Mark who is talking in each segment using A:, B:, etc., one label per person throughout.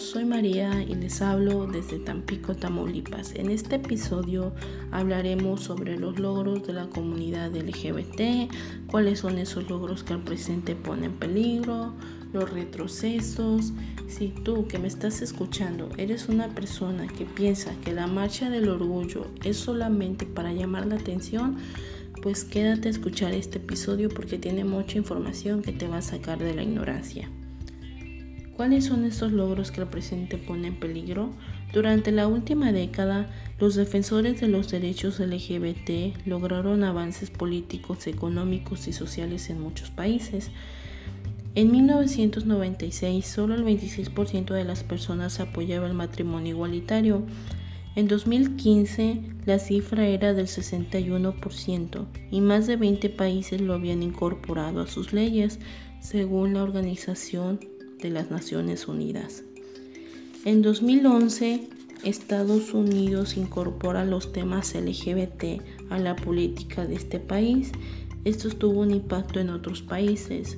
A: soy María y les hablo desde Tampico, Tamaulipas. En este episodio hablaremos sobre los logros de la comunidad LGBT, cuáles son esos logros que al presente ponen en peligro, los retrocesos. Si tú que me estás escuchando eres una persona que piensa que la marcha del orgullo es solamente para llamar la atención, pues quédate a escuchar este episodio porque tiene mucha información que te va a sacar de la ignorancia. ¿Cuáles son estos logros que el presente pone en peligro? Durante la última década, los defensores de los derechos LGBT lograron avances políticos, económicos y sociales en muchos países. En 1996, solo el 26% de las personas apoyaba el matrimonio igualitario. En 2015, la cifra era del 61% y más de 20 países lo habían incorporado a sus leyes, según la Organización de las Naciones Unidas. En 2011, Estados Unidos incorpora los temas LGBT a la política de este país. Esto tuvo un impacto en otros países.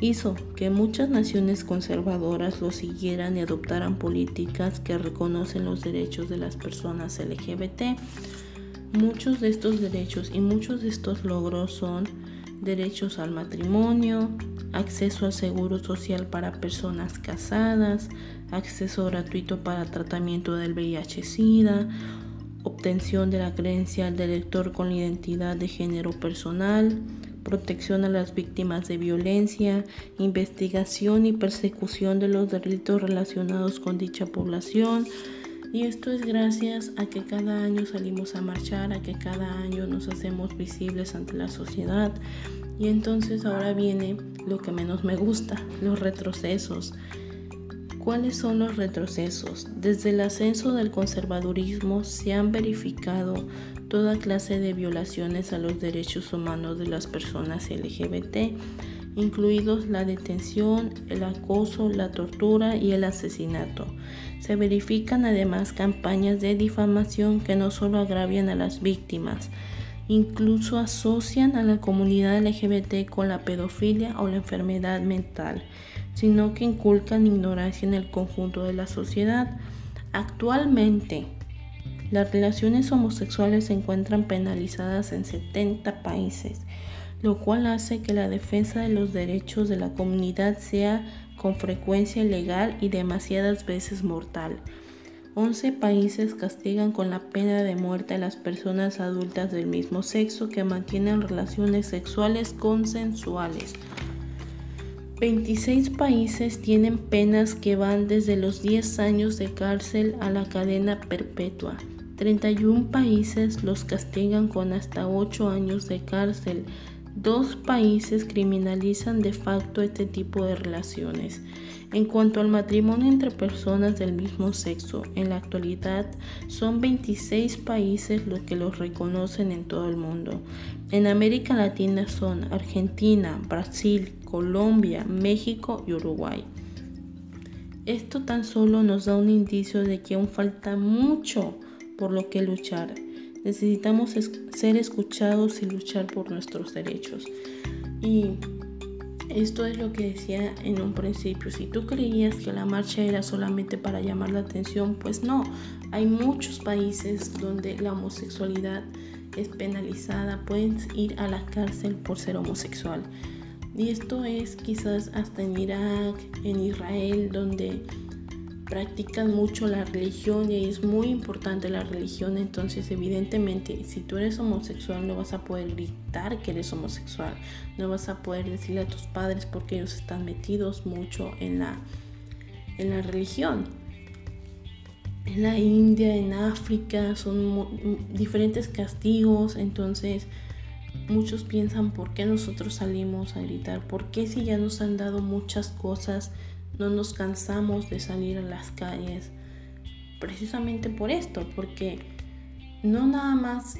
A: Hizo que muchas naciones conservadoras lo siguieran y adoptaran políticas que reconocen los derechos de las personas LGBT. Muchos de estos derechos y muchos de estos logros son derechos al matrimonio, acceso al seguro social para personas casadas, acceso gratuito para tratamiento del VIH-Sida, obtención de la credencial de elector con la identidad de género personal, protección a las víctimas de violencia, investigación y persecución de los delitos relacionados con dicha población. Y esto es gracias a que cada año salimos a marchar, a que cada año nos hacemos visibles ante la sociedad. Y entonces ahora viene lo que menos me gusta, los retrocesos. ¿Cuáles son los retrocesos? Desde el ascenso del conservadurismo se han verificado toda clase de violaciones a los derechos humanos de las personas LGBT, incluidos la detención, el acoso, la tortura y el asesinato. Se verifican además campañas de difamación que no solo agravian a las víctimas, Incluso asocian a la comunidad LGBT con la pedofilia o la enfermedad mental, sino que inculcan ignorancia en el conjunto de la sociedad. Actualmente, las relaciones homosexuales se encuentran penalizadas en 70 países, lo cual hace que la defensa de los derechos de la comunidad sea con frecuencia ilegal y demasiadas veces mortal. 11 países castigan con la pena de muerte a las personas adultas del mismo sexo que mantienen relaciones sexuales consensuales. 26 países tienen penas que van desde los 10 años de cárcel a la cadena perpetua. 31 países los castigan con hasta 8 años de cárcel. Dos países criminalizan de facto este tipo de relaciones. En cuanto al matrimonio entre personas del mismo sexo, en la actualidad son 26 países los que los reconocen en todo el mundo. En América Latina son Argentina, Brasil, Colombia, México y Uruguay. Esto tan solo nos da un indicio de que aún falta mucho por lo que luchar. Necesitamos ser escuchados y luchar por nuestros derechos. Y esto es lo que decía en un principio. Si tú creías que la marcha era solamente para llamar la atención, pues no. Hay muchos países donde la homosexualidad es penalizada. Puedes ir a la cárcel por ser homosexual. Y esto es quizás hasta en Irak, en Israel, donde practican mucho la religión y es muy importante la religión, entonces evidentemente si tú eres homosexual no vas a poder gritar que eres homosexual, no vas a poder decirle a tus padres porque ellos están metidos mucho en la, en la religión. En la India, en África, son diferentes castigos, entonces muchos piensan por qué nosotros salimos a gritar, por qué si ya nos han dado muchas cosas no nos cansamos de salir a las calles precisamente por esto, porque no nada más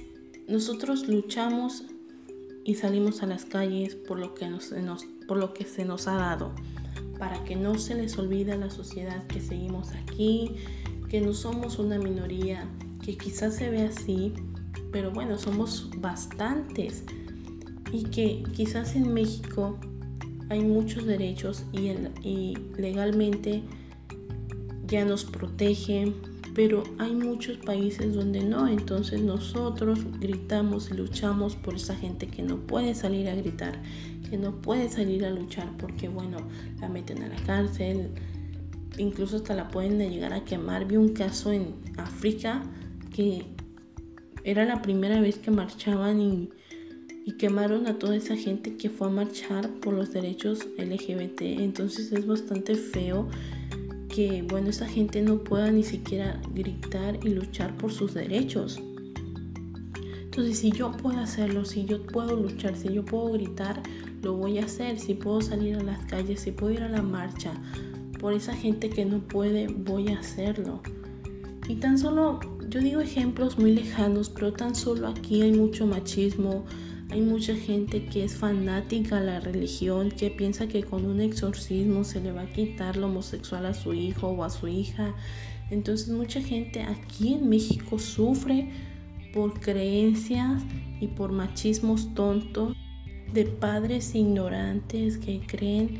A: nosotros luchamos y salimos a las calles por lo que, nos, se nos ha dado, para que no se les olvide a la sociedad que seguimos aquí, que no somos una minoría, que quizás se ve así, pero bueno, somos bastantes y que quizás en México hay muchos derechos y, legalmente ya nos protege, pero hay muchos países donde no, entonces nosotros gritamos y luchamos por esa gente que no puede salir a gritar, que no puede salir a luchar porque bueno, la meten a la cárcel, incluso hasta la pueden llegar a quemar. Vi un caso en África que era la primera vez que marchaban y, y, quemaron a toda esa gente que fue a marchar por los derechos LGBT. Entonces es bastante feo que, bueno, esa gente no pueda ni siquiera gritar y luchar por sus derechos. Entonces, si yo puedo hacerlo, si yo puedo luchar, si yo puedo gritar, lo voy a hacer. Si puedo salir a las calles, si puedo ir a la marcha, por esa gente que no puede, voy a hacerlo. Y tan solo, yo digo ejemplos muy lejanos, pero tan solo aquí hay mucho machismo, hay mucha gente que es fanática a la religión, que piensa que con un exorcismo se le va a quitar lo homosexual a su hijo o a su hija. Entonces mucha gente aquí en México sufre por creencias y por machismos tontos de padres ignorantes que creen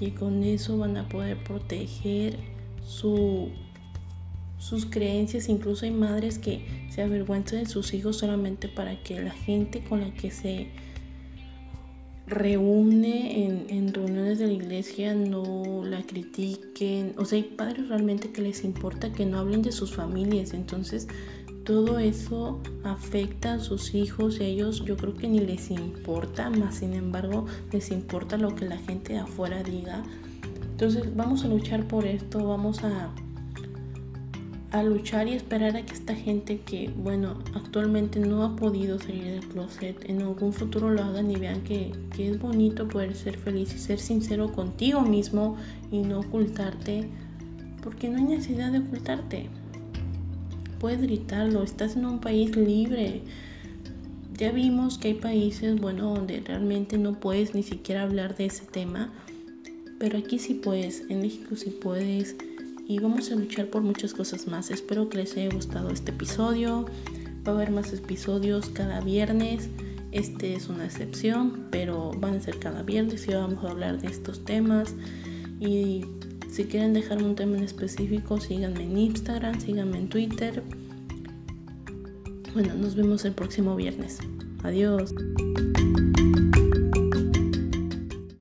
A: y con eso van a poder proteger su, sus creencias. Incluso hay madres que se avergüenzan de sus hijos solamente para que la gente con la que se reúne en, en, reuniones de la iglesia no la critiquen. O sea, hay padres realmente que les importa que no hablen de sus familias. Entonces, todo eso afecta a sus hijos y a ellos yo creo que ni les importa, más sin embargo les importa lo que la gente de afuera diga. Entonces vamos a luchar por esto, vamos a, a luchar y esperar a que esta gente que, bueno, actualmente no ha podido salir del closet, en algún futuro lo hagan y vean que, que es bonito poder ser feliz y ser sincero contigo mismo y no ocultarte, porque no hay necesidad de ocultarte puedes gritarlo, estás en un país libre. Ya vimos que hay países, bueno, donde realmente no puedes ni siquiera hablar de ese tema, pero aquí sí puedes, en México sí puedes y vamos a luchar por muchas cosas más. Espero que les haya gustado este episodio. Va a haber más episodios cada viernes. Este es una excepción, pero van a ser cada viernes y vamos a hablar de estos temas. Y si quieren dejarme un tema en específico, síganme en Instagram, síganme en Twitter. Bueno, nos vemos el próximo viernes. Adiós.